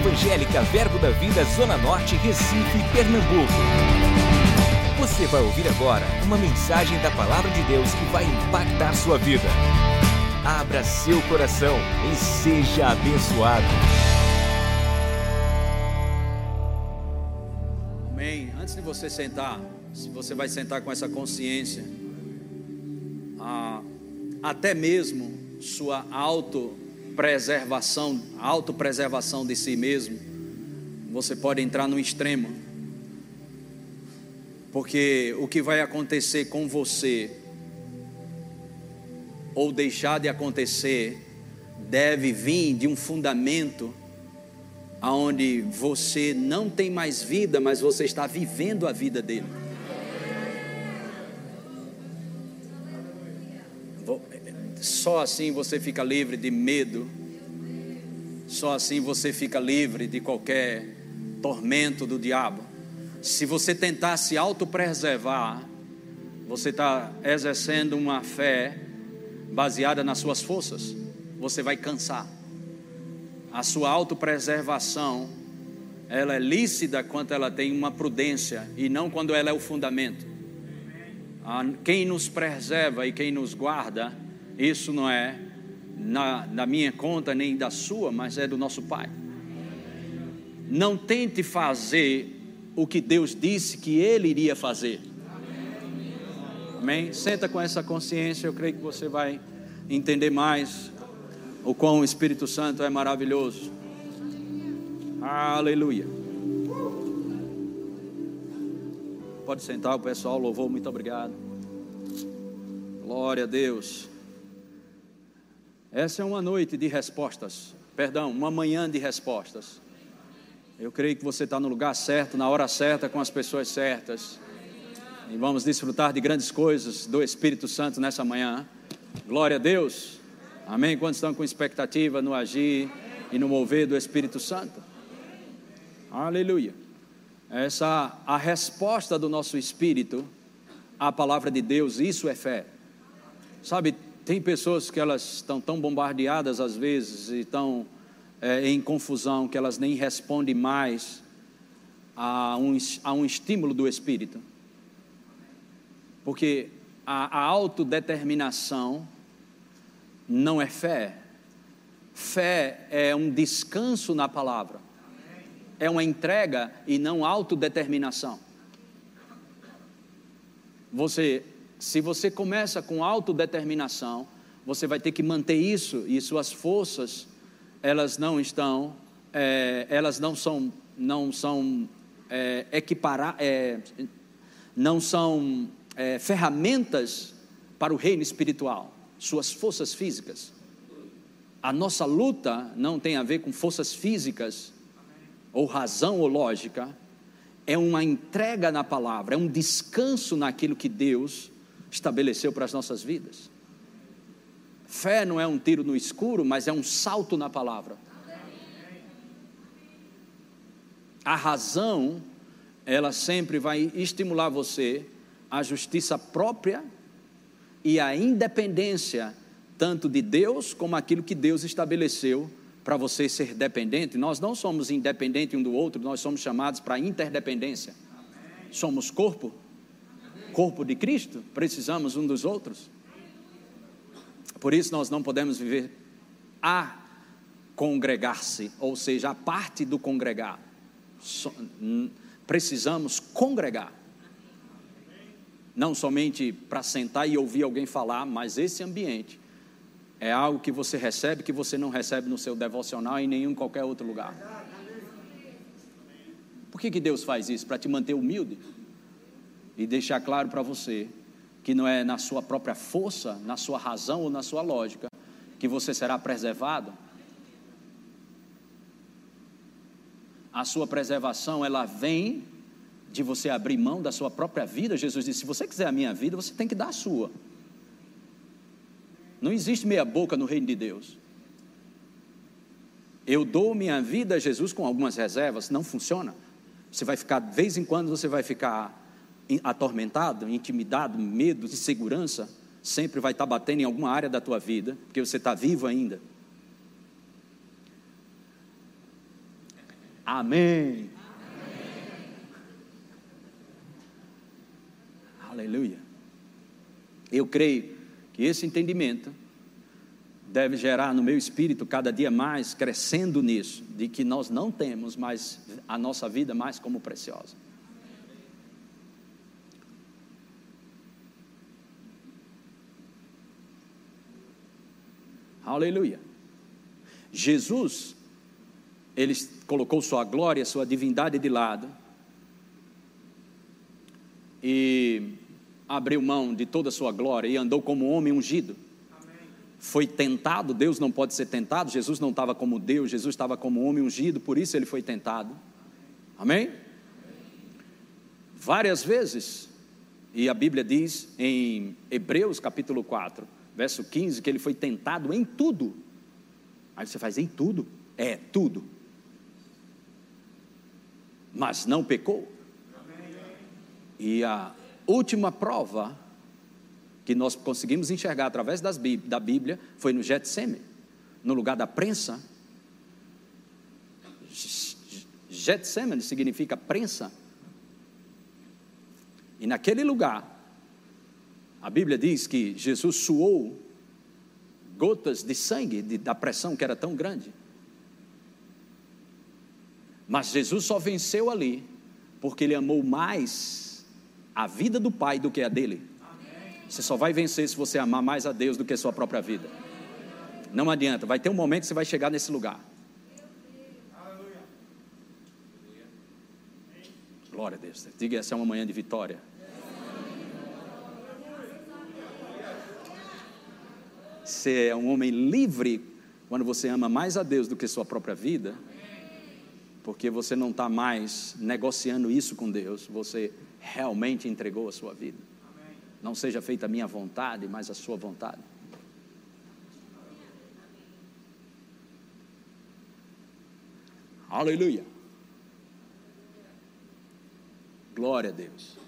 Evangélica Verbo da Vida Zona Norte, Recife, Pernambuco. Você vai ouvir agora uma mensagem da Palavra de Deus que vai impactar sua vida. Abra seu coração e seja abençoado. Amém. Antes de você sentar, se você vai sentar com essa consciência, ah, até mesmo sua autopreservação, autopreservação de si mesmo, você pode entrar no extremo. Porque o que vai acontecer com você ou deixar de acontecer deve vir de um fundamento aonde você não tem mais vida, mas você está vivendo a vida dele. Só assim você fica livre de medo. Só assim você fica livre de qualquer tormento do diabo. Se você tentar se autopreservar, você está exercendo uma fé baseada nas suas forças. Você vai cansar. A sua autopreservação, ela é lícita quando ela tem uma prudência e não quando ela é o fundamento. Quem nos preserva e quem nos guarda isso não é na, na minha conta nem da sua, mas é do nosso Pai. Não tente fazer o que Deus disse que Ele iria fazer. Amém? Senta com essa consciência, eu creio que você vai entender mais o quão o Espírito Santo é maravilhoso. Aleluia. Pode sentar, o pessoal louvou, muito obrigado. Glória a Deus. Essa é uma noite de respostas, perdão, uma manhã de respostas. Eu creio que você está no lugar certo, na hora certa, com as pessoas certas. E vamos desfrutar de grandes coisas do Espírito Santo nessa manhã. Glória a Deus. Amém? Quantos estão com expectativa no agir e no mover do Espírito Santo? Aleluia. Essa a resposta do nosso espírito à palavra de Deus, isso é fé. Sabe, tem pessoas que elas estão tão bombardeadas às vezes e estão é, em confusão que elas nem respondem mais a um, a um estímulo do Espírito. Porque a, a autodeterminação não é fé. Fé é um descanso na palavra. É uma entrega e não autodeterminação. Você se você começa com autodeterminação, você vai ter que manter isso e suas forças, elas não estão, é, elas não são, não são é, equiparar, é, não são é, ferramentas para o reino espiritual, suas forças físicas. A nossa luta não tem a ver com forças físicas, ou razão ou lógica, é uma entrega na palavra, é um descanso naquilo que Deus estabeleceu para as nossas vidas. Fé não é um tiro no escuro, mas é um salto na palavra. A razão, ela sempre vai estimular você à justiça própria e à independência, tanto de Deus como aquilo que Deus estabeleceu para você ser dependente. Nós não somos independentes um do outro, nós somos chamados para interdependência. Somos corpo, corpo de Cristo, precisamos um dos outros. Por isso nós não podemos viver a congregar-se, ou seja, a parte do congregar. Precisamos congregar. Não somente para sentar e ouvir alguém falar, mas esse ambiente é algo que você recebe que você não recebe no seu devocional e em nenhum qualquer outro lugar. Por que, que Deus faz isso? Para te manter humilde e deixar claro para você que não é na sua própria força, na sua razão ou na sua lógica que você será preservado. A sua preservação, ela vem de você abrir mão da sua própria vida. Jesus disse: se você quiser a minha vida, você tem que dar a sua. Não existe meia boca no reino de Deus. Eu dou minha vida a Jesus com algumas reservas, não funciona. Você vai ficar, de vez em quando, você vai ficar atormentado, intimidado, medo, insegurança, sempre vai estar batendo em alguma área da tua vida, porque você está vivo ainda. Amém. Aleluia. Eu creio que esse entendimento deve gerar no meu espírito cada dia mais, crescendo nisso, de que nós não temos mais a nossa vida mais como preciosa. Aleluia. Jesus, ele colocou sua glória, sua divindade de lado e abriu mão de toda a sua glória e andou como homem ungido. Foi tentado, Deus não pode ser tentado, Jesus não estava como Deus, Jesus estava como homem ungido, por isso ele foi tentado. Amém? Várias vezes, e a Bíblia diz em Hebreus capítulo 4, verso 15, que ele foi tentado em tudo. Aí você faz em tudo? É, tudo. Mas não pecou. E a última prova que nós conseguimos enxergar através das, da Bíblia foi no Getsemane, no lugar da prensa. Getsemane significa prensa. E naquele lugar, a Bíblia diz que Jesus suou gotas de sangue de, da pressão que era tão grande. Mas Jesus só venceu ali porque ele amou mais a vida do Pai do que a dele. Você só vai vencer se você amar mais a Deus do que a sua própria vida. Não adianta, vai ter um momento que você vai chegar nesse lugar. Glória a Deus. Diga essa é uma manhã de vitória. Você é um homem livre quando você ama mais a Deus do que sua própria vida, porque você não está mais negociando isso com Deus, você realmente entregou a sua vida. Não seja feita a minha vontade, mas a sua vontade. Aleluia. Glória a Deus.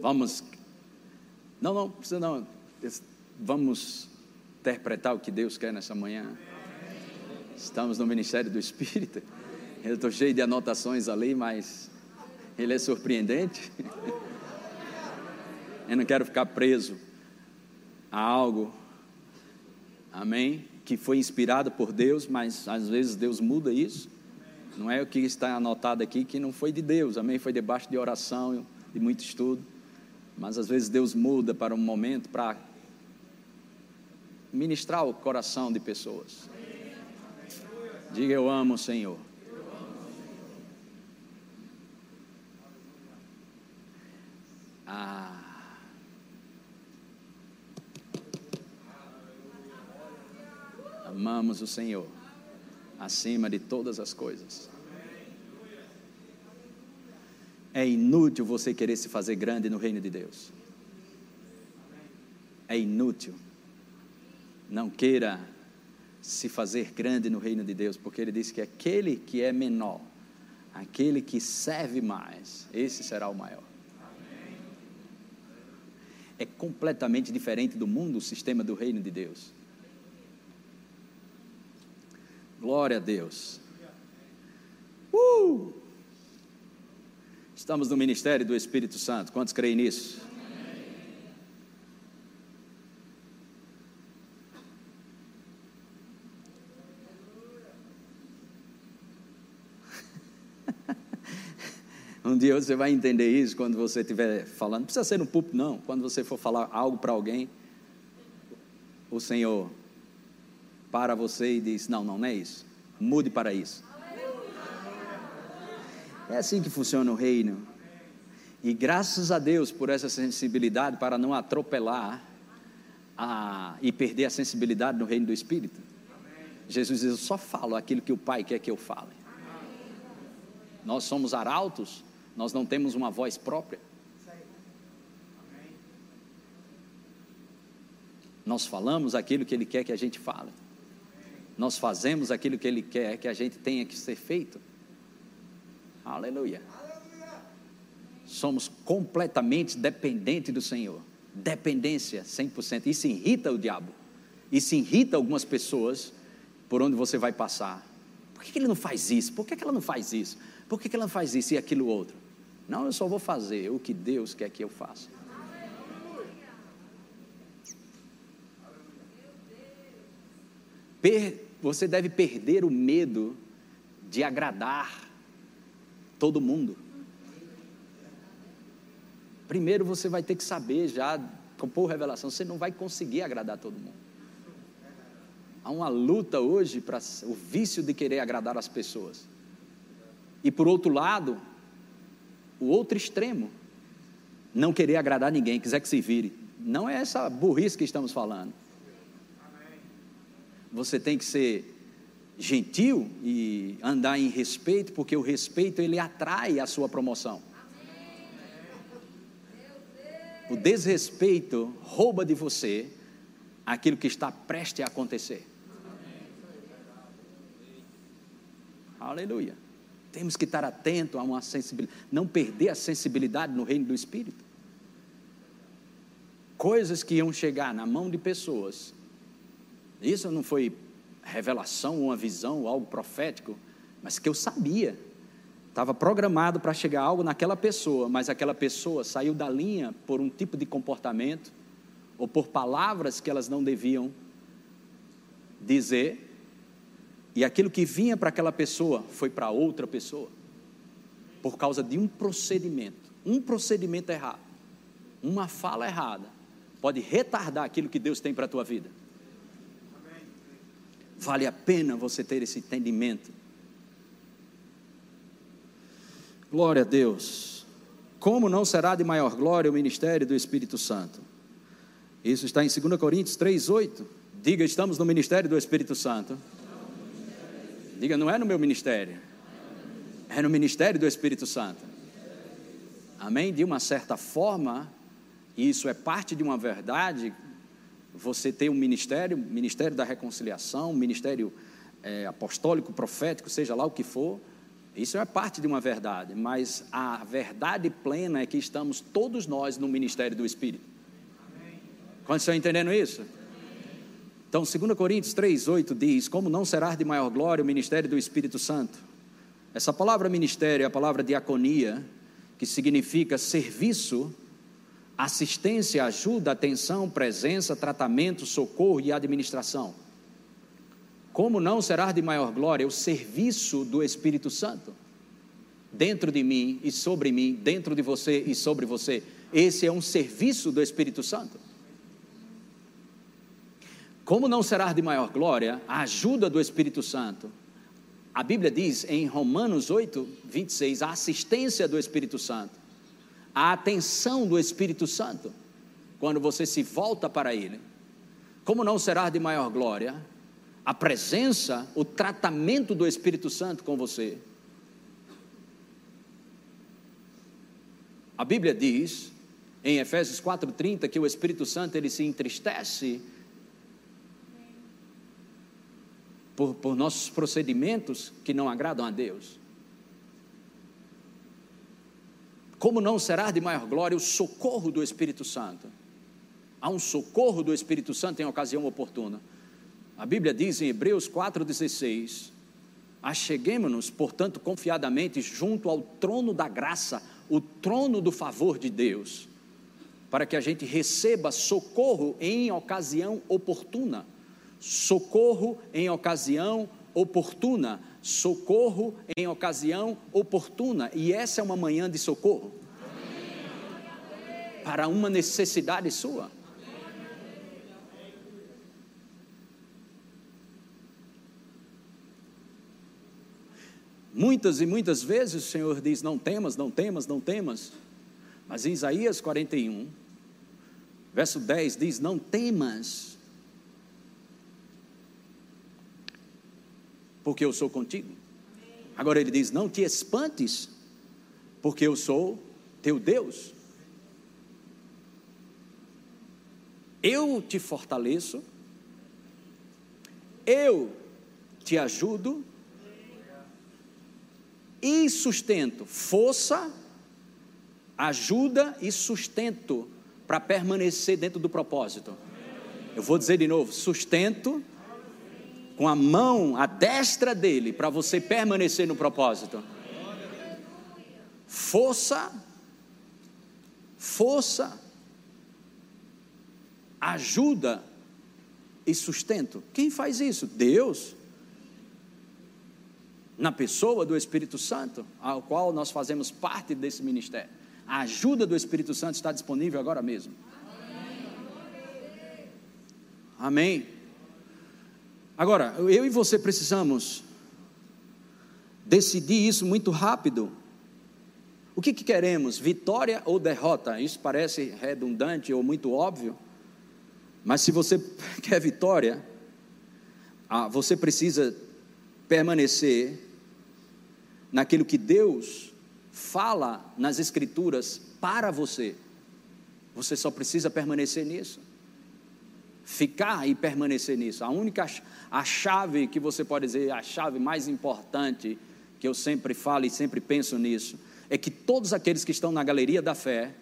Vamos. Não, não, precisa não. Vamos interpretar o que Deus quer nessa manhã. Estamos no Ministério do Espírito. Eu estou cheio de anotações ali, mas ele é surpreendente. Eu não quero ficar preso a algo. Amém? que foi inspirado por Deus, mas às vezes Deus muda isso. Não é o que está anotado aqui que não foi de Deus, amém? Foi debaixo de oração, de muito estudo. Mas às vezes Deus muda para um momento para ministrar o coração de pessoas. Diga eu amo o Senhor. Ah. Amamos o Senhor acima de todas as coisas. É inútil você querer se fazer grande no reino de Deus. É inútil. Não queira se fazer grande no reino de Deus, porque ele disse que aquele que é menor, aquele que serve mais, esse será o maior. É completamente diferente do mundo o sistema do reino de Deus. Glória a Deus. Uh! Estamos no ministério do Espírito Santo. Quantos creem nisso? Um dia você vai entender isso quando você estiver falando. Não precisa ser no púlpito, não. Quando você for falar algo para alguém, o Senhor para você e diz: Não, não, não é isso. Mude para isso. É assim que funciona o reino. E graças a Deus por essa sensibilidade para não atropelar a, e perder a sensibilidade no reino do Espírito. Jesus diz: Eu só falo aquilo que o Pai quer que eu fale. Nós somos arautos, nós não temos uma voz própria. Nós falamos aquilo que Ele quer que a gente fale nós fazemos aquilo que Ele quer que a gente tenha que ser feito. Aleluia. somos completamente dependentes do Senhor. Dependência 100%. Isso irrita o diabo. Isso irrita algumas pessoas por onde você vai passar. Por que ele não faz isso? Por que ela não faz isso? Por que ela não faz isso e aquilo outro? Não, eu só vou fazer o que Deus quer que eu faça. você deve perder o medo de agradar todo mundo. Primeiro você vai ter que saber já, por revelação, você não vai conseguir agradar todo mundo. Há uma luta hoje para o vício de querer agradar as pessoas. E por outro lado, o outro extremo, não querer agradar ninguém, quiser que se vire. Não é essa burrice que estamos falando. Você tem que ser gentil e andar em respeito, porque o respeito ele atrai a sua promoção. O desrespeito rouba de você aquilo que está prestes a acontecer. Aleluia. Temos que estar atento a uma sensibilidade, não perder a sensibilidade no reino do Espírito. Coisas que iam chegar na mão de pessoas. Isso não foi revelação, uma visão, algo profético, mas que eu sabia. Estava programado para chegar algo naquela pessoa, mas aquela pessoa saiu da linha por um tipo de comportamento ou por palavras que elas não deviam dizer e aquilo que vinha para aquela pessoa foi para outra pessoa, por causa de um procedimento, um procedimento errado, uma fala errada, pode retardar aquilo que Deus tem para a tua vida. Vale a pena você ter esse entendimento. Glória a Deus. Como não será de maior glória o ministério do Espírito Santo? Isso está em 2 Coríntios 3:8. Diga, estamos no ministério do Espírito Santo. Diga, não é no meu ministério, é no ministério do Espírito Santo. Amém? De uma certa forma, isso é parte de uma verdade. Você tem um ministério, ministério da reconciliação, ministério é, apostólico, profético, seja lá o que for. Isso é parte de uma verdade, mas a verdade plena é que estamos todos nós no ministério do Espírito. Quando estão entendendo isso? Então, 2 Coríntios 3,8 diz: Como não será de maior glória o ministério do Espírito Santo? Essa palavra ministério é a palavra diaconia, que significa serviço, assistência, ajuda, atenção, presença, tratamento, socorro e administração. Como não será de maior glória o serviço do Espírito Santo? Dentro de mim e sobre mim, dentro de você e sobre você. Esse é um serviço do Espírito Santo. Como não será de maior glória a ajuda do Espírito Santo? A Bíblia diz em Romanos 8, 26, a assistência do Espírito Santo, a atenção do Espírito Santo, quando você se volta para Ele. Como não será de maior glória a presença, o tratamento do Espírito Santo com você? A Bíblia diz em Efésios 4:30 que o Espírito Santo ele se entristece por, por nossos procedimentos que não agradam a Deus. Como não será de maior glória o socorro do Espírito Santo? Há um socorro do Espírito Santo em ocasião oportuna. A Bíblia diz em Hebreus 4,16: Acheguemos-nos, portanto, confiadamente junto ao trono da graça, o trono do favor de Deus, para que a gente receba socorro em ocasião oportuna socorro em ocasião oportuna, socorro em ocasião oportuna, e essa é uma manhã de socorro para uma necessidade sua. Muitas e muitas vezes o Senhor diz: Não temas, não temas, não temas. Mas em Isaías 41, verso 10 diz: Não temas, porque eu sou contigo. Agora ele diz: Não te espantes, porque eu sou teu Deus. Eu te fortaleço, eu te ajudo e sustento. Força, ajuda e sustento para permanecer dentro do propósito. Eu vou dizer de novo: sustento com a mão, a destra dele, para você permanecer no propósito. Força, força, ajuda e sustento. Quem faz isso? Deus. Na pessoa do Espírito Santo, ao qual nós fazemos parte desse ministério. A ajuda do Espírito Santo está disponível agora mesmo. Amém. Agora, eu e você precisamos decidir isso muito rápido. O que, que, queremos? Vitória ou derrota? Isso parece redundante ou muito óbvio, mas se você quer vitória, ah, você precisa permanecer naquilo que Deus fala nas Escrituras para você. Você só precisa permanecer nisso ficar e permanecer nisso. A única a chave que você pode dizer, a chave mais importante que eu sempre falo e sempre penso nisso, é que todos aqueles que estão na galeria da fé,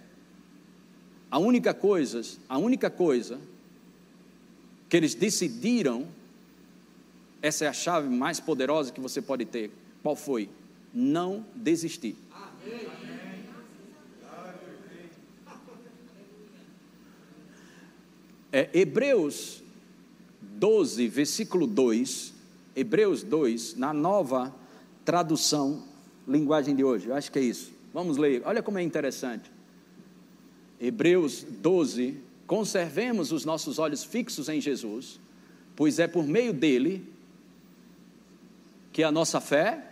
a única coisa, a única coisa que eles decidiram, essa é a chave mais poderosa que você pode ter. Qual foi? Não desistir. Amém. É, Hebreus 12, versículo 2, Hebreus 2, na nova tradução, linguagem de hoje, eu acho que é isso. Vamos ler, olha como é interessante. Hebreus 12, conservemos os nossos olhos fixos em Jesus, pois é por meio dele que a nossa fé.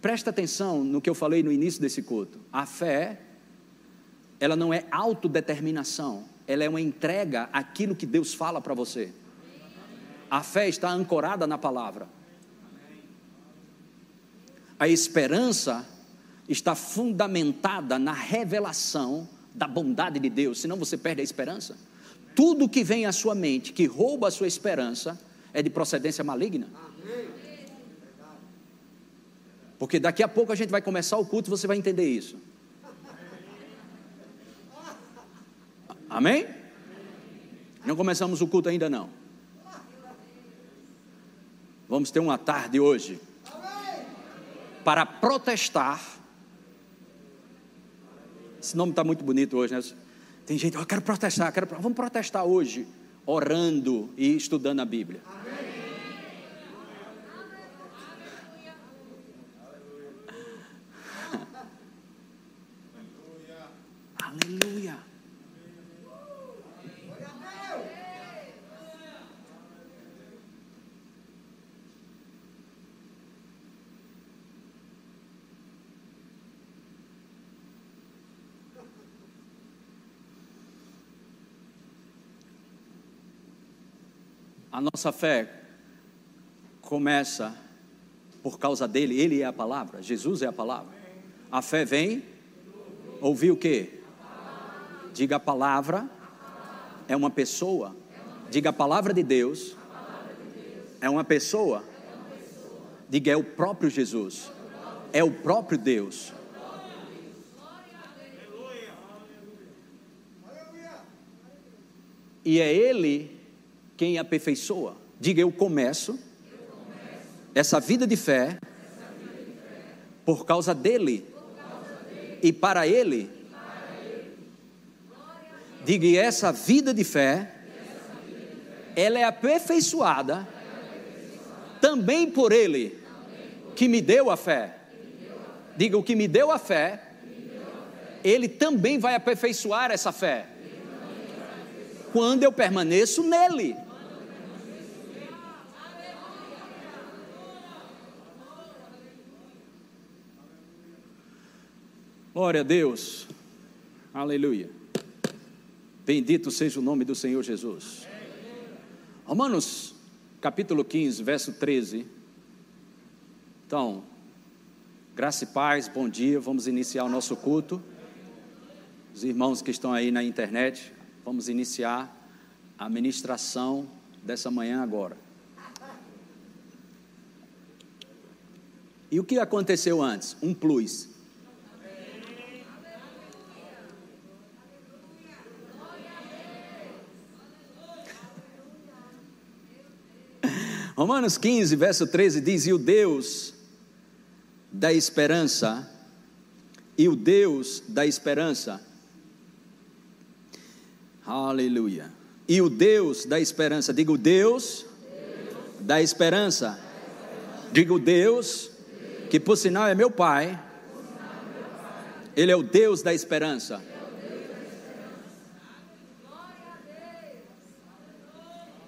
Presta atenção no que eu falei no início desse culto. A fé ela não é autodeterminação, ela é uma entrega àquilo que Deus fala para você. A fé está ancorada na palavra. A esperança está fundamentada na revelação da bondade de Deus, senão você perde a esperança. Tudo que vem à sua mente que rouba a sua esperança é de procedência maligna. Porque daqui a pouco a gente vai começar o culto e você vai entender isso. Amém? Não começamos o culto ainda não. Vamos ter uma tarde hoje para protestar. Esse nome está muito bonito hoje, né? Tem gente, eu quero protestar, quero, vamos protestar hoje, orando e estudando a Bíblia. A nossa fé começa por causa dele, ele é a palavra, Jesus é a palavra. A fé vem, ouvir o quê? Diga a palavra, é uma pessoa. Diga a palavra de Deus, é uma pessoa. Diga é o próprio Jesus, é o próprio Deus. E é Ele quem aperfeiçoa. Diga, eu começo, essa, vida de fé, por causa dele, e para ele. Diga, e essa vida de fé, ela é aperfeiçoada, também por ele, que me deu a fé. Diga, o que me deu a fé, ele também vai aperfeiçoar essa fé. Quando eu permaneço nele. Glória a Deus. Aleluia. Bendito seja o nome do Senhor Jesus. Romanos, capítulo 15, verso 13. Então, graça e paz, bom dia. Vamos iniciar o nosso culto. Os irmãos que estão aí na internet, vamos iniciar a ministração dessa manhã agora. E o que aconteceu antes? Um plus. Romanos 15, verso 13 diz: E o Deus da esperança, e o Deus da esperança, aleluia, e o Deus da esperança, digo Deus, Deus. da esperança, digo Deus, que por sinal é meu Pai, Ele é o Deus da esperança.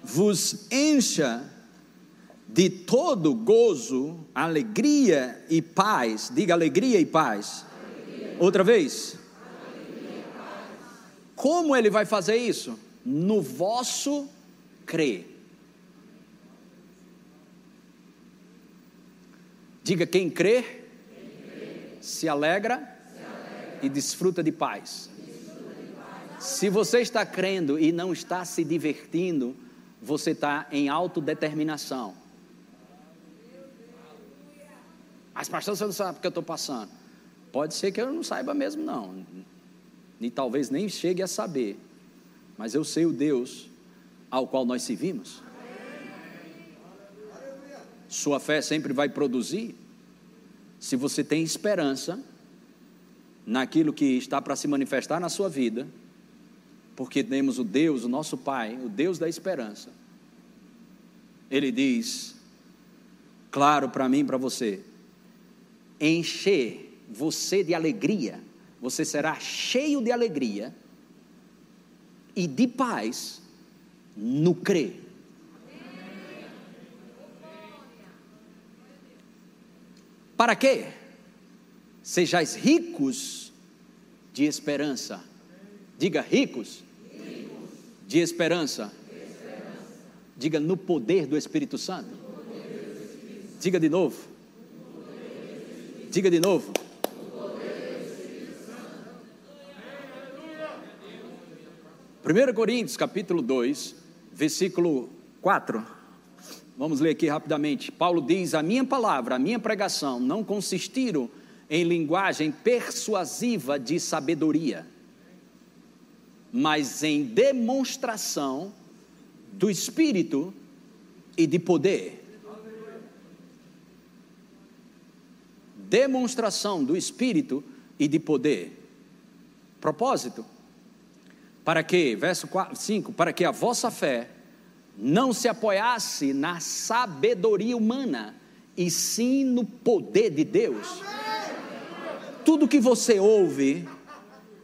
Vos encha de todo gozo, alegria e paz. Diga alegria e paz. Alegria. Outra vez. Como ele vai fazer isso? No vosso crer. Diga quem crê, quem crê. Se, alegra, se alegra e desfruta de paz. Desfruta de paz. Se você está crendo e não está se divertindo, você está em autodeterminação. Mas, pastor, você não sabe o que eu estou passando. Pode ser que eu não saiba mesmo, não. E talvez nem chegue a saber. Mas eu sei o Deus ao qual nós servimos. Sua fé sempre vai produzir. Se você tem esperança naquilo que está para se manifestar na sua vida, porque temos o Deus, o nosso Pai, o Deus da esperança. Ele diz, claro para mim e para você, encher você de alegria, você será cheio de alegria e de paz no crer. Para quê? Sejais ricos de esperança. Diga ricos, De, esperança. de esperança. Diga no poder do Espírito Santo. Diga de novo Diga de novo. 1 Coríntios capítulo 2, versículo 4. Vamos ler aqui rapidamente. Paulo diz: A minha palavra, a minha pregação não consistiram em linguagem persuasiva de sabedoria, mas em demonstração do Espírito e de poder demonstração do Espírito e de poder. Propósito: para que, verso 4, 5, para que a vossa fé não se apoiasse na sabedoria humana, e sim no poder de Deus. Tudo que você ouve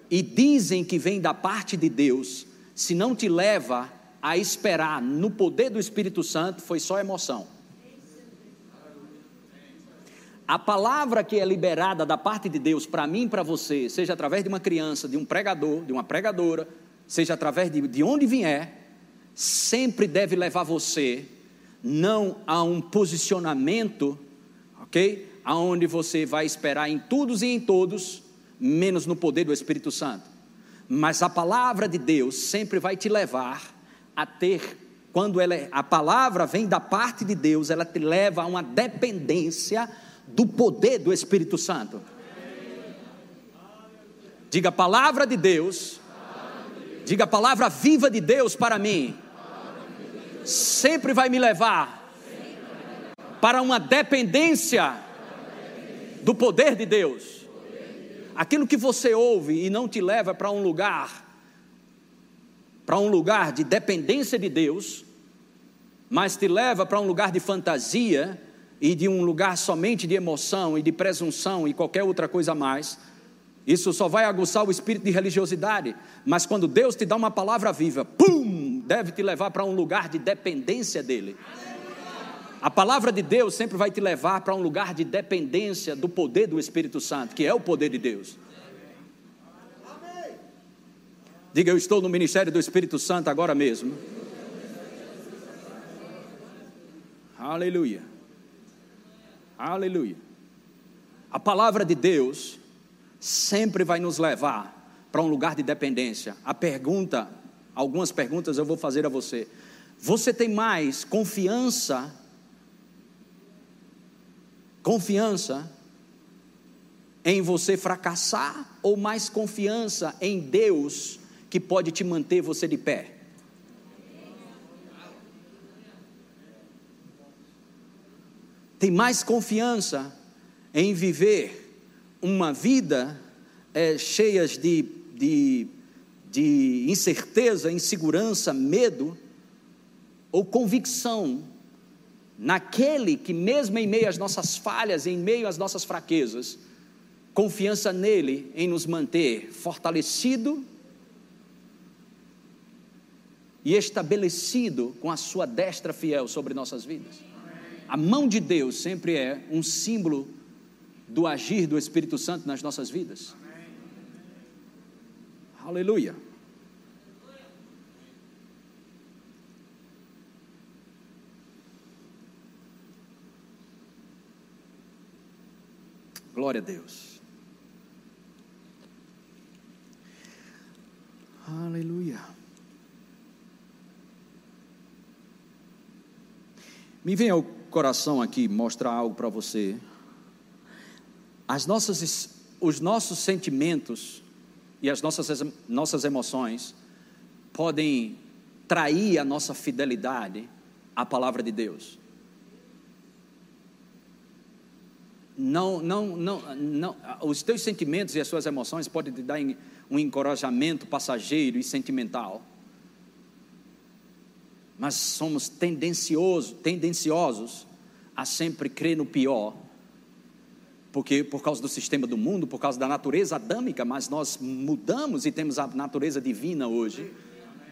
e dizem que vem da parte de Deus, se não te leva a esperar no poder do Espírito Santo, foi só emoção. A palavra que é liberada da parte de Deus para mim e para você, seja através de uma criança, de um pregador, de uma pregadora, seja através de, de onde vier, sempre deve levar você não a um posicionamento, ok? Aonde você vai esperar em todos e em todos, menos no poder do Espírito Santo. Mas a palavra de Deus sempre vai te levar a ter, quando ela, é, a palavra vem da parte de Deus, ela te leva a uma dependência do poder do Espírito Santo. Diga a palavra de Deus. Diga a palavra viva de Deus para mim. Sempre vai me levar para uma dependência do poder de Deus. Aquilo que você ouve e não te leva para um lugar para um lugar de dependência de Deus, mas te leva para um lugar de fantasia, e de um lugar somente de emoção e de presunção e qualquer outra coisa mais, isso só vai aguçar o espírito de religiosidade. Mas quando Deus te dá uma palavra viva, pum, deve te levar para um lugar de dependência dele. A palavra de Deus sempre vai te levar para um lugar de dependência do poder do Espírito Santo, que é o poder de Deus. Diga, eu estou no ministério do Espírito Santo agora mesmo. Aleluia. Aleluia. A palavra de Deus sempre vai nos levar para um lugar de dependência. A pergunta, algumas perguntas eu vou fazer a você. Você tem mais confiança confiança em você fracassar ou mais confiança em Deus que pode te manter você de pé? Tem mais confiança em viver uma vida é, cheia de, de, de incerteza, insegurança, medo, ou convicção naquele que, mesmo em meio às nossas falhas, em meio às nossas fraquezas, confiança nele em nos manter fortalecido e estabelecido com a sua destra fiel sobre nossas vidas. A mão de Deus sempre é um símbolo do agir do Espírito Santo nas nossas vidas. Aleluia. Glória a Deus. Aleluia. Me vem ao coração aqui mostrar algo para você. As nossas, os nossos sentimentos e as nossas, nossas emoções podem trair a nossa fidelidade à palavra de Deus. Não, não, não, não, os teus sentimentos e as suas emoções podem te dar um encorajamento passageiro e sentimental. Mas somos tendenciosos, tendenciosos a sempre crer no pior porque por causa do sistema do mundo, por causa da natureza adâmica, mas nós mudamos e temos a natureza divina hoje.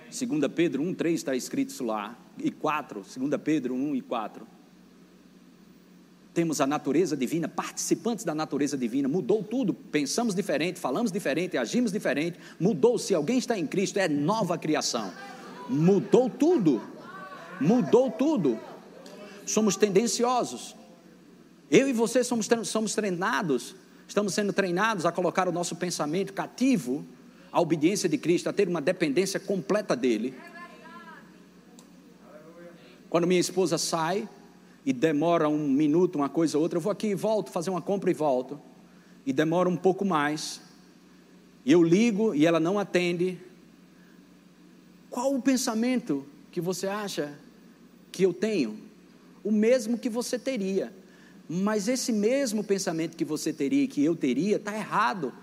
2 Pedro 1, 3 está escrito isso lá, e 4, 2 Pedro 1 e 4. Temos a natureza divina, participantes da natureza divina, mudou tudo, pensamos diferente, falamos diferente, agimos diferente, mudou. Se alguém está em Cristo, é nova criação, mudou tudo, mudou tudo. Somos tendenciosos, eu e você somos, somos treinados, estamos sendo treinados a colocar o nosso pensamento cativo à obediência de Cristo, a ter uma dependência completa dele. Quando minha esposa sai e demora um minuto, uma coisa ou outra, eu vou aqui e volto, fazer uma compra e volto, e demora um pouco mais, e eu ligo e ela não atende. Qual o pensamento que você acha que eu tenho? O mesmo que você teria mas esse mesmo pensamento que você teria e que eu teria está errado.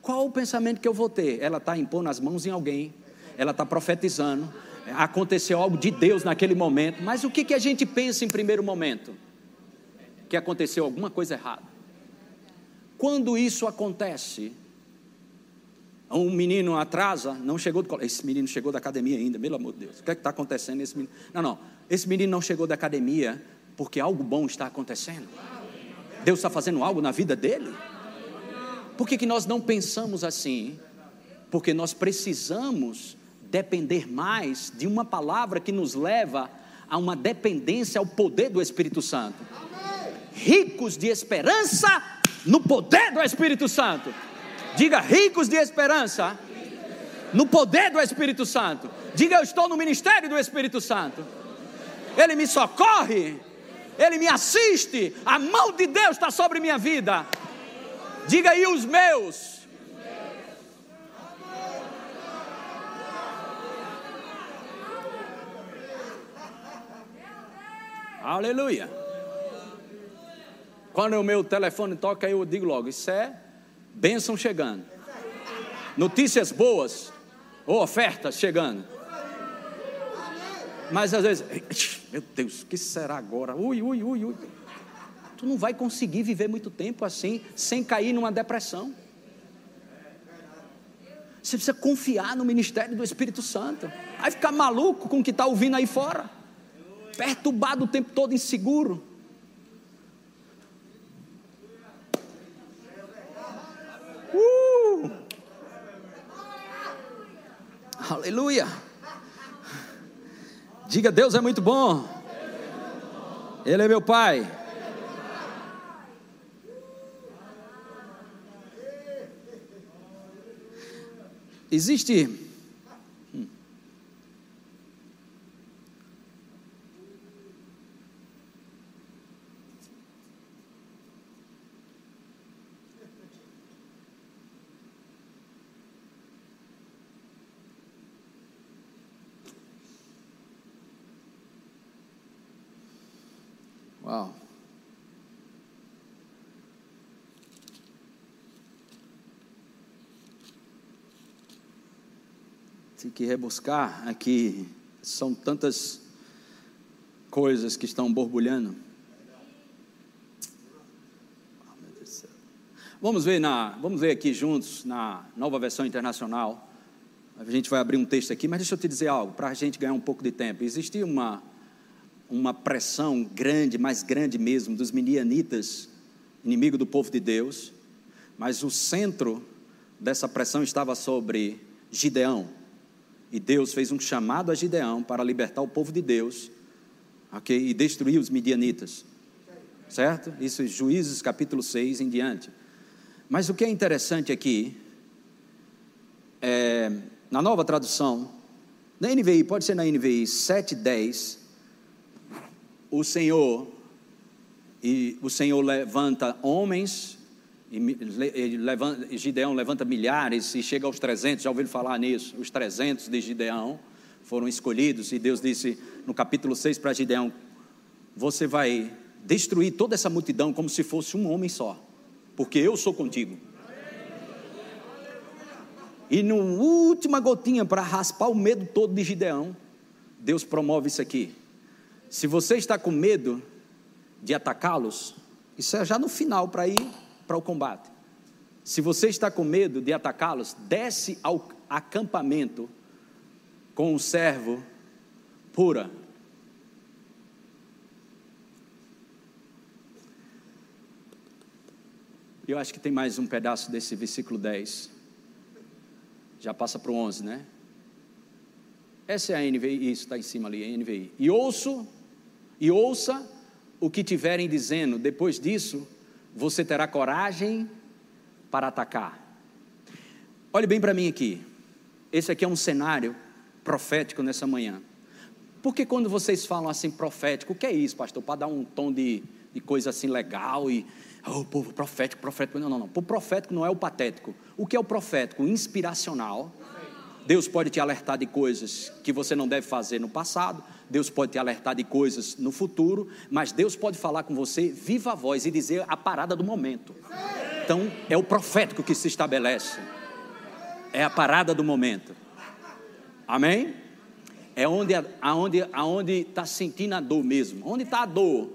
Qual o pensamento que eu vou ter? Ela está impondo as mãos em alguém, ela está profetizando, aconteceu algo de Deus naquele momento, mas o que, que a gente pensa em primeiro momento? Que aconteceu alguma coisa errada. Quando isso acontece, um menino atrasa, não chegou do colégio. Esse menino chegou da academia ainda, pelo amor de Deus. O que é está acontecendo? Esse menino? Não, não. Esse menino não chegou da academia porque algo bom está acontecendo. Deus está fazendo algo na vida dele. Por que, que nós não pensamos assim? Porque nós precisamos depender mais de uma palavra que nos leva a uma dependência ao poder do Espírito Santo. Ricos de esperança no poder do Espírito Santo. Diga ricos de esperança no poder do Espírito Santo. Diga eu estou no ministério do Espírito Santo. Ele me socorre ele me assiste, a mão de Deus está sobre minha vida. Diga aí os meus. Aleluia. Quando o meu telefone toca, eu digo logo: Isso é bênção chegando, notícias boas ou ofertas chegando. Mas às vezes, meu Deus, o que será agora? Ui, ui, ui, ui. Tu não vai conseguir viver muito tempo assim, sem cair numa depressão. Você precisa confiar no ministério do Espírito Santo. Vai ficar maluco com o que está ouvindo aí fora. Perturbado o tempo todo, inseguro. Uh! Aleluia. Diga, Deus é muito bom. Ele é meu Pai. Existe Tem que rebuscar aqui. São tantas coisas que estão borbulhando. Vamos ver, na, vamos ver aqui juntos na nova versão internacional. A gente vai abrir um texto aqui, mas deixa eu te dizer algo, para a gente ganhar um pouco de tempo. Existia uma, uma pressão grande, mais grande mesmo, dos midianitas, inimigo do povo de Deus, mas o centro dessa pressão estava sobre Gideão. E Deus fez um chamado a Gideão para libertar o povo de Deus ok? E destruir os midianitas. Certo? Isso é Juízes capítulo 6 em diante. Mas o que é interessante aqui, é, na nova tradução, na NVI, pode ser na NVI 7:10, o Senhor e o Senhor levanta homens e Gideão levanta milhares e chega aos 300, já ouviram falar nisso? Os 300 de Gideão foram escolhidos, e Deus disse no capítulo 6 para Gideão: Você vai destruir toda essa multidão como se fosse um homem só, porque eu sou contigo. E no última gotinha para raspar o medo todo de Gideão, Deus promove isso aqui. Se você está com medo de atacá-los, isso é já no final para ir para o combate. Se você está com medo de atacá-los, desce ao acampamento com o servo pura. Eu acho que tem mais um pedaço desse versículo 10. Já passa para o 11, né? Essa é a NVI, isso está em cima ali, a NVI. E ouço, e ouça o que tiverem dizendo, depois disso, você terá coragem para atacar. Olhe bem para mim aqui. Esse aqui é um cenário profético nessa manhã. Porque quando vocês falam assim profético, o que é isso, pastor? Para dar um tom de, de coisa assim legal e. Oh, povo profético, profético. Não, não, não. O profético não é o patético. O que é o profético? Inspiracional. Deus pode te alertar de coisas que você não deve fazer no passado, Deus pode te alertar de coisas no futuro, mas Deus pode falar com você viva a voz e dizer a parada do momento. Então, é o profético que se estabelece, é a parada do momento. Amém? É onde aonde aonde está sentindo a dor mesmo. Onde está a dor?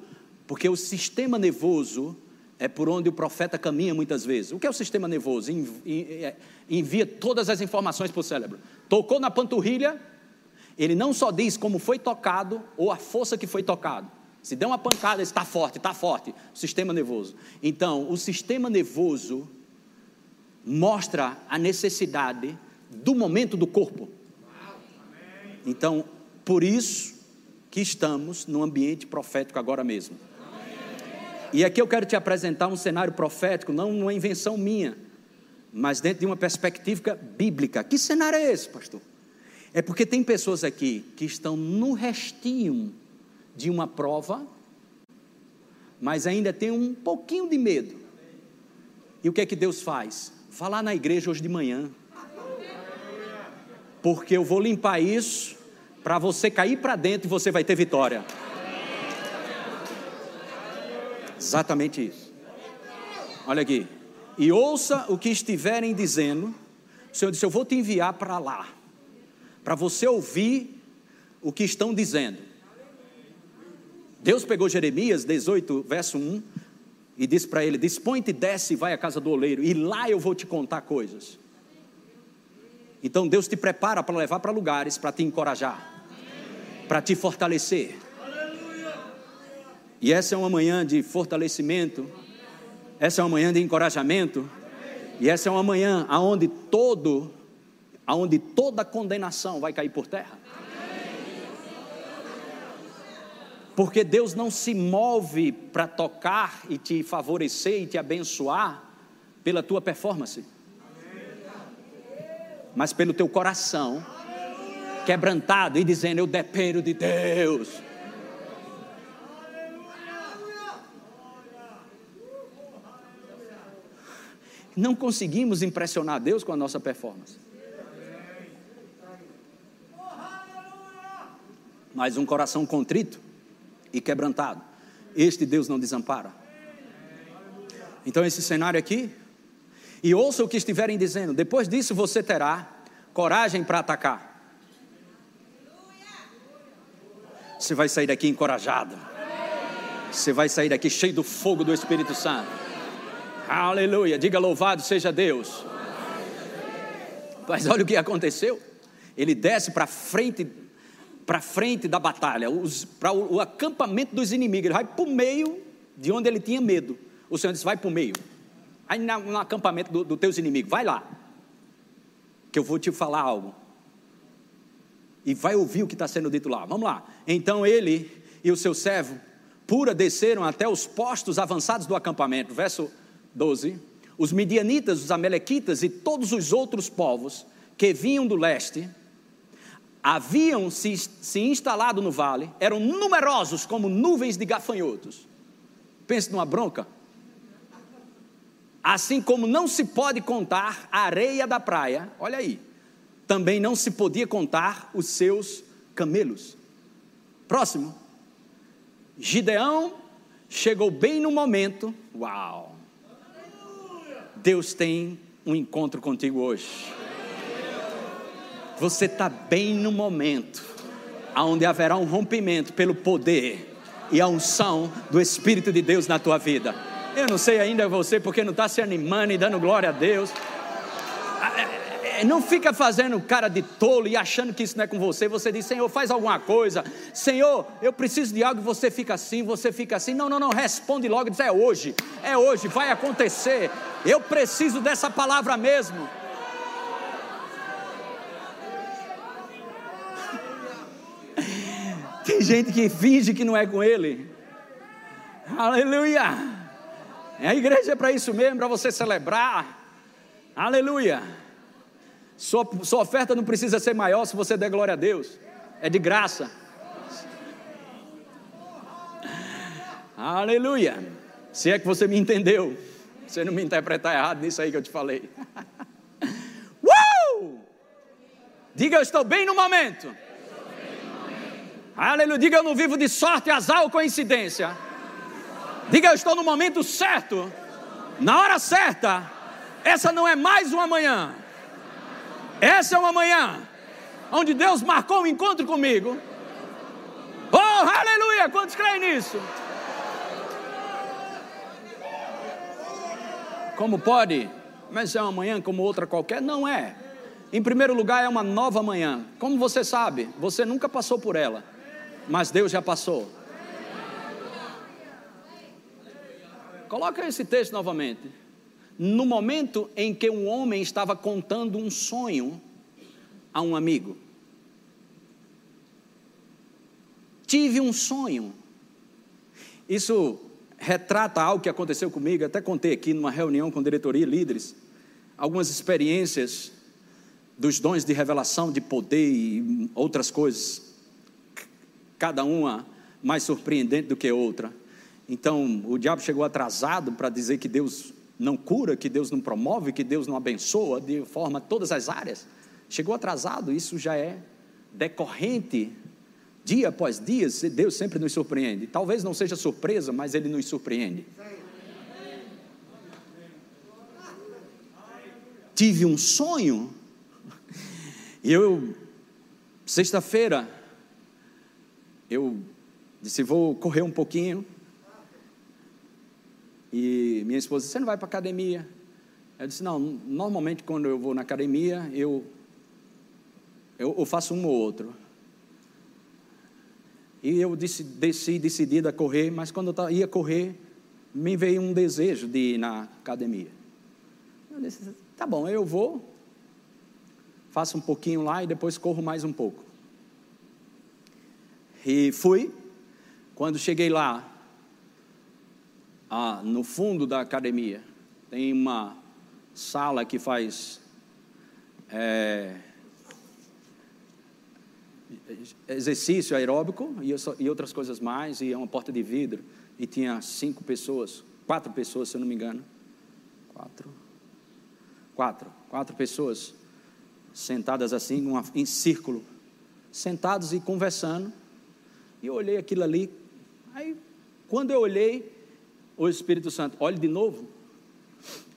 Porque o sistema nervoso é por onde o profeta caminha muitas vezes. O que é o sistema nervoso? É, envia todas as informações para o cérebro. Tocou na panturrilha, ele não só diz como foi tocado ou a força que foi tocado. Se der uma pancada, está forte, está forte. Sistema nervoso. Então, o sistema nervoso mostra a necessidade do momento do corpo. Então, por isso que estamos no ambiente profético agora mesmo. E aqui eu quero te apresentar um cenário profético, não uma invenção minha, mas dentro de uma perspectiva bíblica. Que cenário é esse, pastor? É porque tem pessoas aqui que estão no restinho de uma prova, mas ainda tem um pouquinho de medo. E o que é que Deus faz? Vá lá na igreja hoje de manhã. Porque eu vou limpar isso para você cair para dentro e você vai ter vitória. Exatamente isso. Olha aqui. E ouça o que estiverem dizendo. O Senhor disse: Eu vou te enviar para lá, para você ouvir o que estão dizendo. Deus pegou Jeremias 18, verso 1, e disse para ele: Dispõe-te, desce e vai à casa do oleiro, e lá eu vou te contar coisas. Então Deus te prepara para levar para lugares para te encorajar para te fortalecer. E essa é uma manhã de fortalecimento, essa é uma manhã de encorajamento, e essa é uma manhã aonde todo, aonde toda condenação vai cair por terra. Porque Deus não se move para tocar e te favorecer e te abençoar pela tua performance, mas pelo teu coração quebrantado e dizendo: Eu dependo de Deus. Não conseguimos impressionar Deus com a nossa performance. mas um coração contrito e quebrantado, este Deus não desampara. Então, esse cenário aqui, e ouça o que estiverem dizendo, depois disso você terá coragem para atacar. Você vai sair daqui encorajado, você vai sair daqui cheio do fogo do Espírito Santo. Aleluia, diga louvado seja Deus. Mas olha o que aconteceu. Ele desce para frente para frente da batalha, para o, acampamento dos inimigos. Ele vai para o meio de onde ele tinha medo. O Senhor disse: vai para o meio. Aí no, no acampamento dos do teus inimigos, vai lá. Que eu vou te falar algo. E vai ouvir o que está sendo dito lá. Vamos lá. Então ele e o seu servo Pura desceram até os postos avançados do acampamento. Verso 12. Os midianitas, os amalequitas e todos os outros povos que vinham do leste haviam se, se instalado no vale, eram numerosos como nuvens de gafanhotos. Pense numa bronca. Assim como não se pode contar a areia da praia, olha aí, também não se podia contar os seus camelos. Próximo. Gideão chegou bem no momento. Uau! Deus tem um encontro contigo hoje. Você está bem no momento, onde haverá um rompimento pelo poder e a unção do Espírito de Deus na tua vida. Eu não sei ainda você porque não está se animando e dando glória a Deus. É, não fica fazendo cara de tolo e achando que isso não é com você. Você diz, Senhor, faz alguma coisa. Senhor, eu preciso de algo. Você fica assim, você fica assim. Não, não, não. Responde logo. Diz, é hoje, é hoje, vai acontecer. Eu preciso dessa palavra mesmo. Tem gente que finge que não é com ele. Aleluia. A igreja é para isso mesmo, para você celebrar. Aleluia. Sua, sua oferta não precisa ser maior se você der glória a Deus. É de graça. Aleluia. Se é que você me entendeu. Você não me interpretar errado nisso aí que eu te falei. uh! Diga, eu estou bem no momento. Aleluia. Diga, eu não vivo de sorte, azar ou coincidência. Diga, eu estou no momento certo. Na hora certa. Essa não é mais uma manhã. Essa é uma manhã onde Deus marcou um encontro comigo. Oh, aleluia! Quantos creem nisso? Como pode? Mas é uma manhã como outra qualquer? Não é. Em primeiro lugar, é uma nova manhã. Como você sabe, você nunca passou por ela, mas Deus já passou. Coloca esse texto novamente no momento em que um homem estava contando um sonho a um amigo. Tive um sonho. Isso retrata algo que aconteceu comigo, até contei aqui numa reunião com diretoria e líderes, algumas experiências dos dons de revelação, de poder e outras coisas, cada uma mais surpreendente do que outra. Então, o diabo chegou atrasado para dizer que Deus não cura, que Deus não promove, que Deus não abençoa de forma todas as áreas. Chegou atrasado, isso já é decorrente dia após dia, Deus sempre nos surpreende. Talvez não seja surpresa, mas Ele nos surpreende. Tive um sonho, e eu, sexta-feira, eu disse: vou correr um pouquinho. E minha esposa disse: Você não vai para academia? Eu disse: Não, normalmente quando eu vou na academia, eu, eu, eu faço um ou outro. E eu disse, desci decidida a correr, mas quando eu ia correr, me veio um desejo de ir na academia. Eu disse: Tá bom, eu vou, faço um pouquinho lá e depois corro mais um pouco. E fui. Quando cheguei lá, ah, no fundo da academia, tem uma sala que faz é, exercício aeróbico e, outras coisas mais, e é uma porta de vidro, e tinha cinco pessoas, quatro pessoas, se eu não me engano. Quatro. Quatro. Quatro pessoas sentadas assim, em círculo, sentados e conversando. E eu olhei aquilo ali. Aí, quando eu olhei, o Espírito Santo, olhe de novo.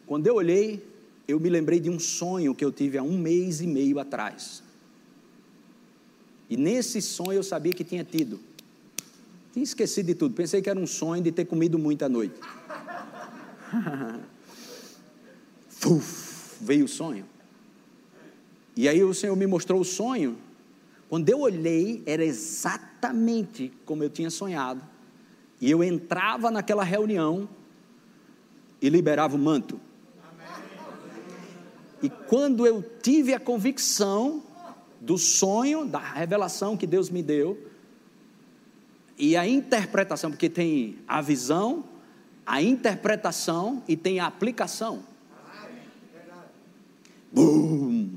Quando eu olhei, eu me lembrei de um sonho que eu tive há um mês e meio atrás. E nesse sonho eu sabia que tinha tido. Tinha esquecido de tudo. Pensei que era um sonho de ter comido muito à noite. Fuf, veio o sonho. E aí o Senhor me mostrou o sonho. Quando eu olhei, era exatamente como eu tinha sonhado. E eu entrava naquela reunião e liberava o manto. E quando eu tive a convicção do sonho, da revelação que Deus me deu, e a interpretação, porque tem a visão, a interpretação e tem a aplicação. Bum!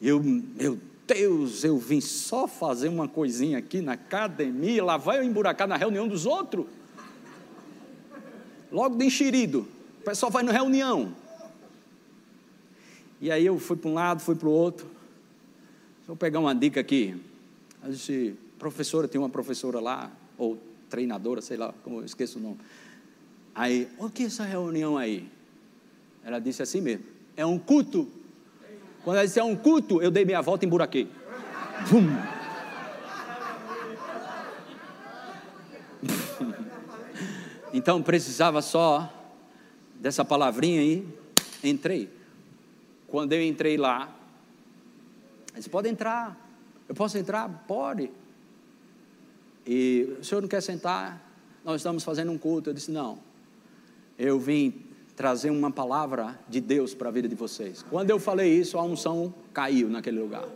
Eu, meu Deus, eu vim só fazer uma coisinha aqui na academia, lá vai eu emburacar na reunião dos outros. Logo de enxerido, o pessoal vai na reunião. E aí eu fui para um lado, fui para o outro. Vou pegar uma dica aqui. Eu disse, professora, tem uma professora lá, ou treinadora, sei lá, como eu esqueço o nome. Aí, o que é essa reunião aí? Ela disse assim mesmo: é um culto. Quando ela disse é um culto, eu dei meia volta e emburaquei. Vum. então precisava só dessa palavrinha aí, entrei. Quando eu entrei lá, disse: pode entrar. Eu posso entrar? Pode. E o senhor não quer sentar? Nós estamos fazendo um culto. Eu disse: não. Eu vim trazer uma palavra de Deus para a vida de vocês. Quando eu falei isso, a unção caiu naquele lugar.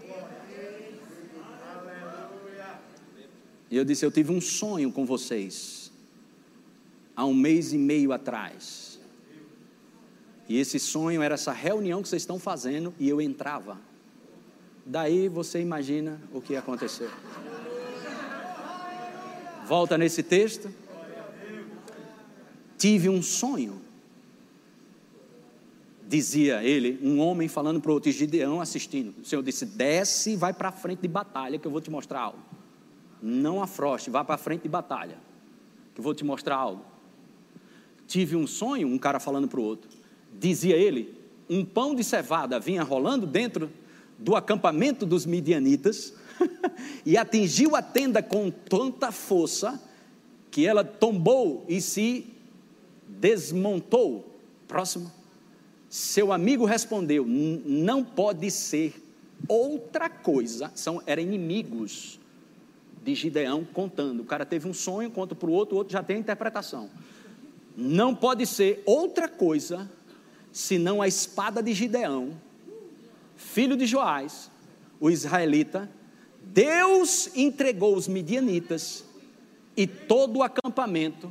E eu disse: Eu tive um sonho com vocês, há um mês e meio atrás. E esse sonho era essa reunião que vocês estão fazendo e eu entrava. Daí você imagina o que aconteceu. Volta nesse texto. Tive um sonho dizia ele, um homem falando para outro, Gideão assistindo. O Senhor disse: desce e vai para a frente de batalha, que eu vou te mostrar algo. Não afroche, vá para a frente de batalha, que eu vou te mostrar algo. Tive um sonho, um cara falando para o outro. Dizia ele: um pão de cevada vinha rolando dentro do acampamento dos midianitas e atingiu a tenda com tanta força que ela tombou e se desmontou. Próximo. Seu amigo respondeu: Não pode ser outra coisa. São, eram inimigos de Gideão contando. O cara teve um sonho, conta para o outro, o outro já tem a interpretação. Não pode ser outra coisa senão a espada de Gideão, filho de Joás, o israelita. Deus entregou os midianitas e todo o acampamento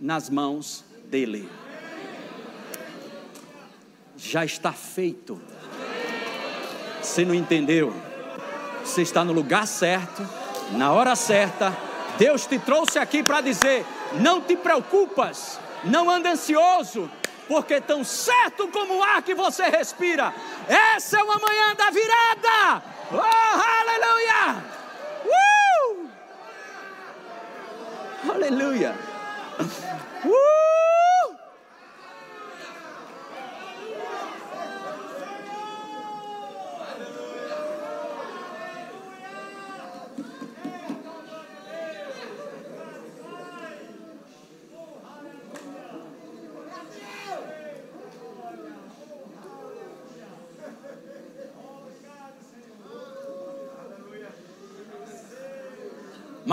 nas mãos dele já está feito. Você não entendeu? Você está no lugar certo, na hora certa. Deus te trouxe aqui para dizer: não te preocupas, não ande ansioso, porque tão certo como o ar que você respira, essa é uma manhã da virada. Oh, aleluia! Uh! Aleluia! Uh!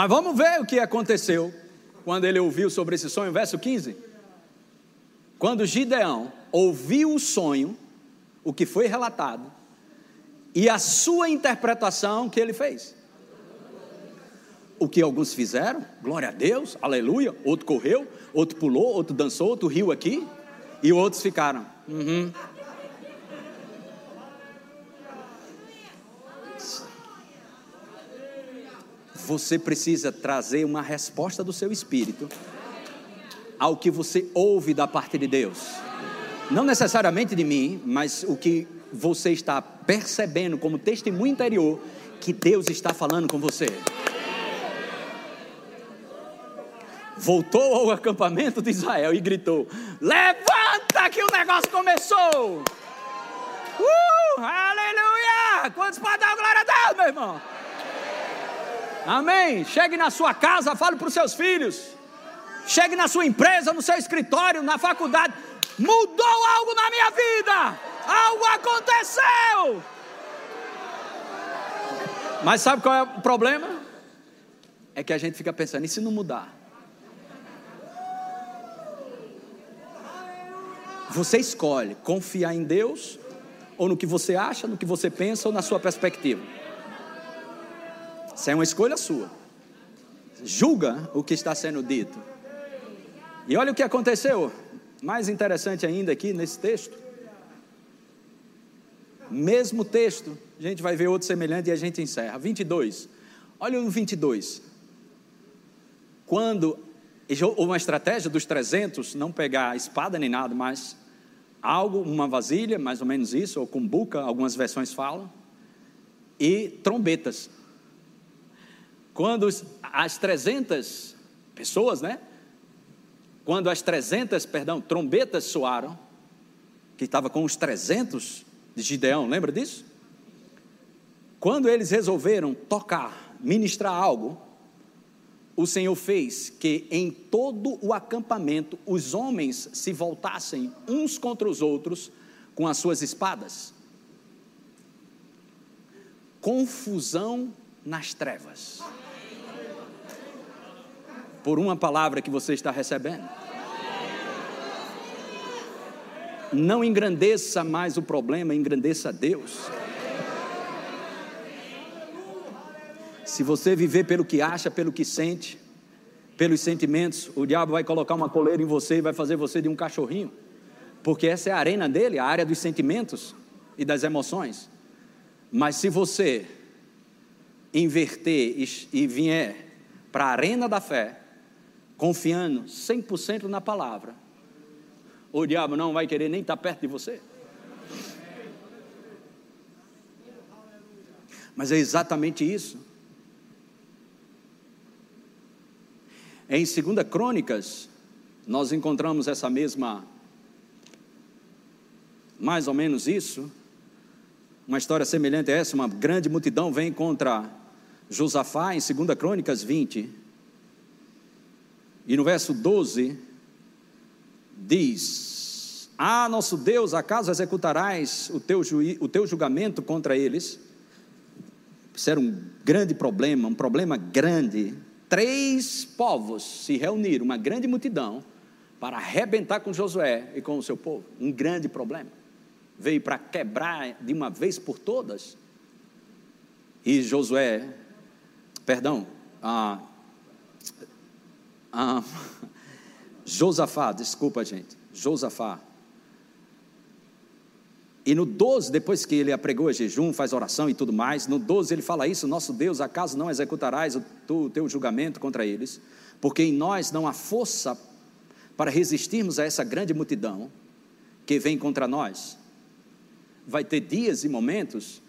Mas vamos ver o que aconteceu quando ele ouviu sobre esse sonho, verso 15. Quando Gideão ouviu o sonho, o que foi relatado, e a sua interpretação que ele fez. O que alguns fizeram, glória a Deus, aleluia. Outro correu, outro pulou, outro dançou, outro riu aqui, e outros ficaram. Uhum. Você precisa trazer uma resposta do seu espírito ao que você ouve da parte de Deus. Não necessariamente de mim, mas o que você está percebendo como testemunho interior que Deus está falando com você. Voltou ao acampamento de Israel e gritou: Levanta que o negócio começou! Uh, aleluia! Quantos podem dar glória a Deus, meu irmão? Amém. Chegue na sua casa, fale para os seus filhos. Chegue na sua empresa, no seu escritório, na faculdade. Mudou algo na minha vida. Algo aconteceu. Mas sabe qual é o problema? É que a gente fica pensando, e se não mudar? Você escolhe confiar em Deus, ou no que você acha, no que você pensa, ou na sua perspectiva. Isso é uma escolha sua. Julga o que está sendo dito. E olha o que aconteceu. Mais interessante ainda aqui nesse texto. Mesmo texto, a gente vai ver outro semelhante e a gente encerra. 22. Olha o 22. Quando uma estratégia dos 300 não pegar espada nem nada, mas algo, uma vasilha, mais ou menos isso, ou cumbuca, algumas versões falam, e trombetas. Quando as 300 pessoas, né? Quando as 300, perdão, trombetas soaram, que estava com os 300 de Gideão, lembra disso? Quando eles resolveram tocar, ministrar algo, o Senhor fez que em todo o acampamento os homens se voltassem uns contra os outros com as suas espadas. Confusão nas trevas. Por uma palavra que você está recebendo. Não engrandeça mais o problema, engrandeça Deus. Se você viver pelo que acha, pelo que sente, pelos sentimentos, o diabo vai colocar uma coleira em você e vai fazer você de um cachorrinho. Porque essa é a arena dele, a área dos sentimentos e das emoções. Mas se você inverter e, vier para a arena da fé, confiando 100% na palavra, o diabo não vai querer nem estar perto de você. Mas é exatamente isso. Em 2 Crônicas, nós encontramos essa mesma, mais ou menos isso, uma história semelhante a essa, uma grande multidão vem contra Josafá, em 2 Crônicas 20, e no verso 12, diz: Ah, nosso Deus, acaso executarás o teu, o teu julgamento contra eles? Isso era um grande problema, um problema grande três povos se reuniram, uma grande multidão, para arrebentar com Josué e com o seu povo. Um grande problema. Veio para quebrar de uma vez por todas. E Josué, perdão, ah, ah, Josafá, desculpa gente, Josafá, e no 12, depois que ele apregou a jejum, faz oração e tudo mais, no 12 ele fala isso: Nosso Deus, acaso não executarás o teu julgamento contra eles? Porque em nós não há força para resistirmos a essa grande multidão que vem contra nós. Vai ter dias e momentos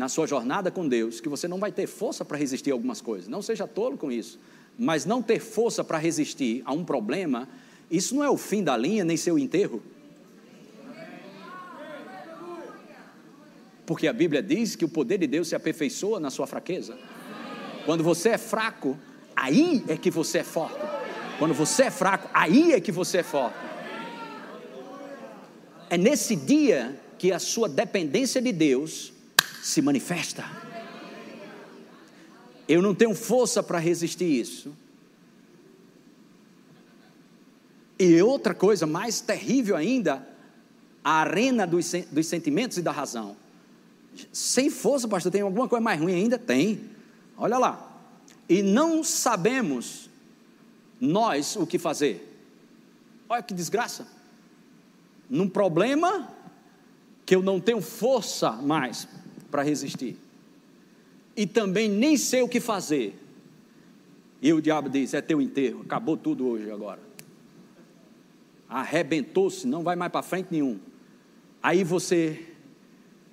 na sua jornada com Deus que você não vai ter força para resistir a algumas coisas. Não seja tolo com isso. Mas não ter força para resistir a um problema, isso não é o fim da linha nem seu enterro. Porque a Bíblia diz que o poder de Deus se aperfeiçoa na sua fraqueza. Quando você é fraco, aí é que você é forte. Quando você é fraco, aí é que você é forte. É nesse dia que a sua dependência de Deus se manifesta. Eu não tenho força para resistir isso. E outra coisa mais terrível ainda, a arena dos, dos sentimentos e da razão. Sem força, pastor, tem alguma coisa mais ruim ainda? Tem. Olha lá. E não sabemos nós o que fazer. Olha que desgraça. Num problema que eu não tenho força mais para resistir. E também nem sei o que fazer. E o diabo diz: é teu enterro, acabou tudo hoje agora. Arrebentou-se, não vai mais para frente nenhum. Aí você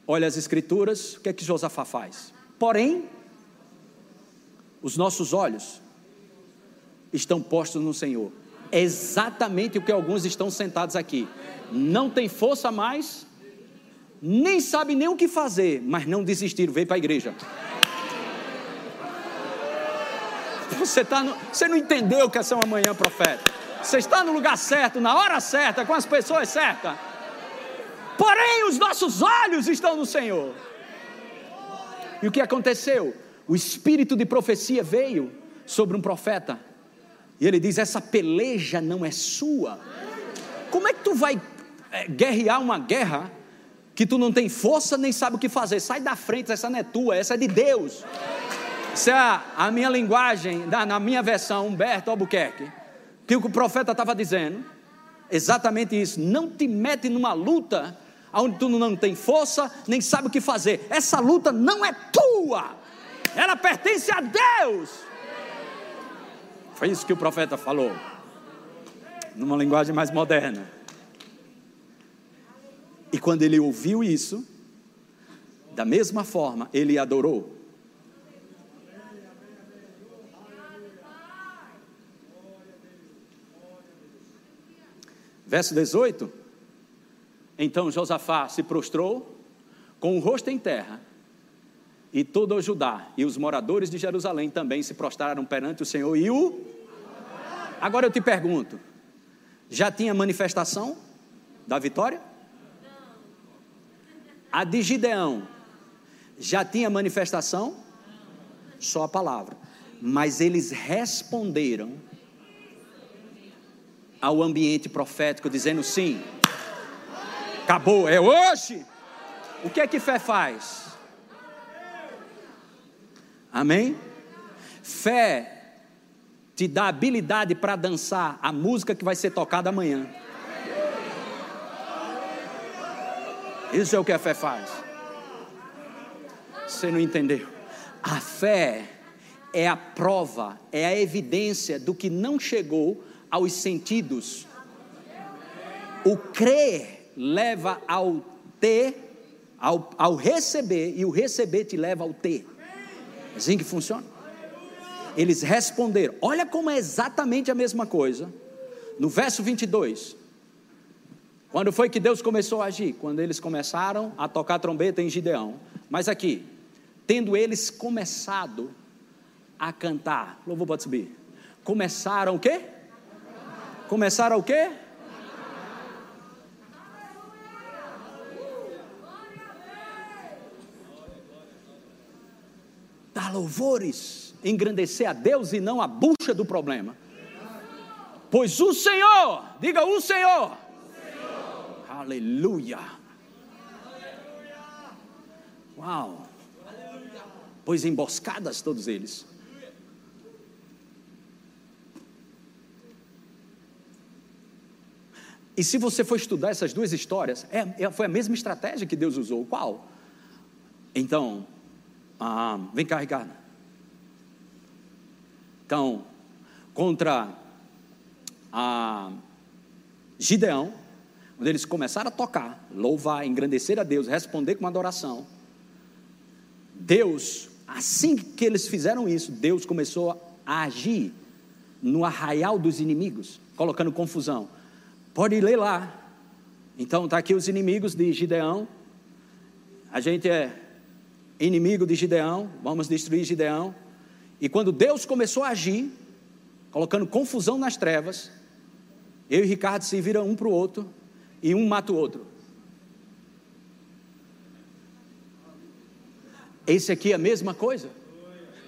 olha as Escrituras, o que é que Josafá faz? Porém, os nossos olhos estão postos no Senhor. É exatamente o que alguns estão sentados aqui. Não tem força mais, nem sabe nem o que fazer, mas não desistiram, veio para a igreja. Você, tá no, você não entendeu que essa é uma manhã profética. Você está no lugar certo, na hora certa, com as pessoas certas. Porém, os nossos olhos estão no Senhor. E o que aconteceu? O espírito de profecia veio sobre um profeta. E ele diz: Essa peleja não é sua. Como é que tu vai é, guerrear uma guerra que tu não tem força nem sabe o que fazer? Sai da frente, essa não é tua, essa é de Deus. Essa é a, a minha linguagem, na, minha versão, Humberto Albuquerque, que o que o profeta estava dizendo, exatamente isso. Não te mete numa luta onde tu não tem força, nem sabe o que fazer. Essa luta não é tua, ela pertence a Deus. Foi isso que o profeta falou, numa linguagem mais moderna. E quando ele ouviu isso, da mesma forma, ele adorou. Verso 18. Então Josafá se prostrou com o rosto em terra, e todo o Judá e os moradores de Jerusalém também se prostraram perante o Senhor e o. Agora eu te pergunto: já tinha manifestação da vitória? A de Gideão já tinha manifestação? Só a palavra. Mas eles responderam ao ambiente profético, dizendo sim. Acabou, é hoje. O que é que fé faz? Amém? Fé te dá habilidade para dançar a música que vai ser tocada amanhã. Isso é o que a fé faz. Você não entendeu? A fé é a prova, é a evidência do que não chegou aos sentidos. O crer leva ao ter, ao, ao receber, e o receber te leva ao ter. É assim que funciona. Eles responderam, olha como é exatamente a mesma coisa. No verso 22, quando foi que Deus começou a agir? Quando eles começaram a tocar trombeta em Gideão. Mas aqui, tendo eles começado a cantar, louvor pode subir. Começaram o quê? Começaram o quê? dar louvores, engrandecer a Deus e não a bucha do problema. Pois o Senhor, diga o Senhor, o Senhor. Aleluia. Uau, pois emboscadas todos eles. E se você for estudar essas duas histórias, é, é, foi a mesma estratégia que Deus usou. Qual? Então, ah, vem cá, Ricardo. Então, contra a Gideão, quando eles começaram a tocar, louvar, engrandecer a Deus, responder com adoração, Deus, assim que eles fizeram isso, Deus começou a agir no arraial dos inimigos, colocando confusão. Pode ler lá. Então, está aqui os inimigos de Gideão. A gente é inimigo de Gideão, vamos destruir Gideão. E quando Deus começou a agir, colocando confusão nas trevas, eu e Ricardo se viram um para o outro e um mata o outro. Esse aqui é a mesma coisa.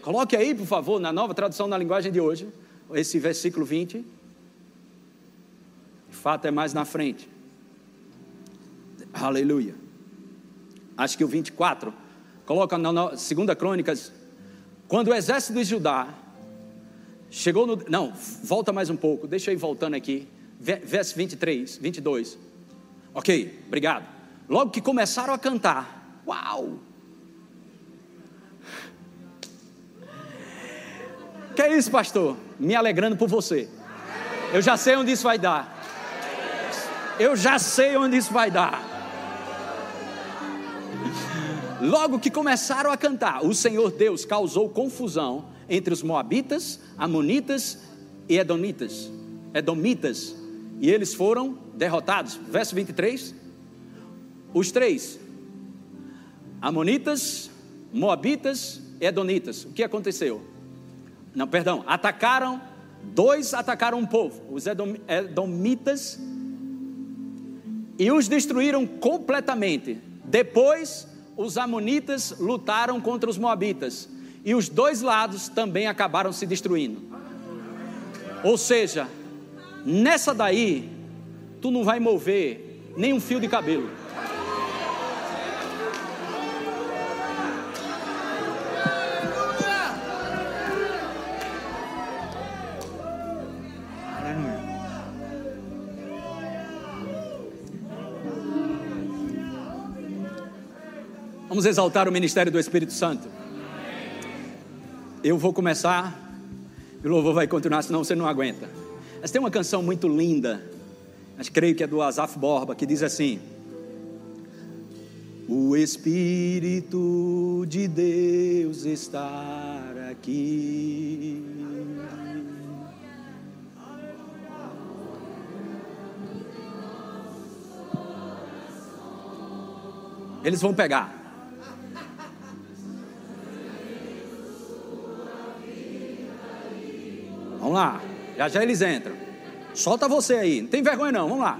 Coloque aí, por favor, na nova tradução na linguagem de hoje, esse versículo 20. De fato é mais na frente. Aleluia. Acho que o 24 Coloca na segunda Crônicas, quando o exército de Judá chegou no. Não, volta mais um pouco, deixa eu ir voltando aqui. Verso 23, 22. Ok, obrigado. Logo que começaram a cantar, uau! Que é isso, pastor? Me alegrando por você. Eu já sei onde isso vai dar. Eu já sei onde isso vai dar. Logo que começaram a cantar, o Senhor Deus causou confusão entre os Moabitas, Amonitas e Edomitas. Edomitas. E eles foram derrotados. Verso 23. Os três: Amonitas, Moabitas e Edonitas. O que aconteceu? Não, perdão, atacaram, dois atacaram um povo, os edomitas, e os destruíram completamente. Depois, os amonitas lutaram contra os moabitas, e os dois lados também acabaram se destruindo. Ou seja, nessa daí, tu não vai mover nem um fio de cabelo. Vamos exaltar o ministério do Espírito Santo. Eu vou começar e o louvor vai continuar, senão você não aguenta. Mas tem uma canção muito linda, mas creio que é do Asaf Borba, que diz assim: O Espírito de Deus está aqui. Eles vão pegar. Vamos lá. Já já eles entram. Solta você aí. Não tem vergonha não. Vamos lá.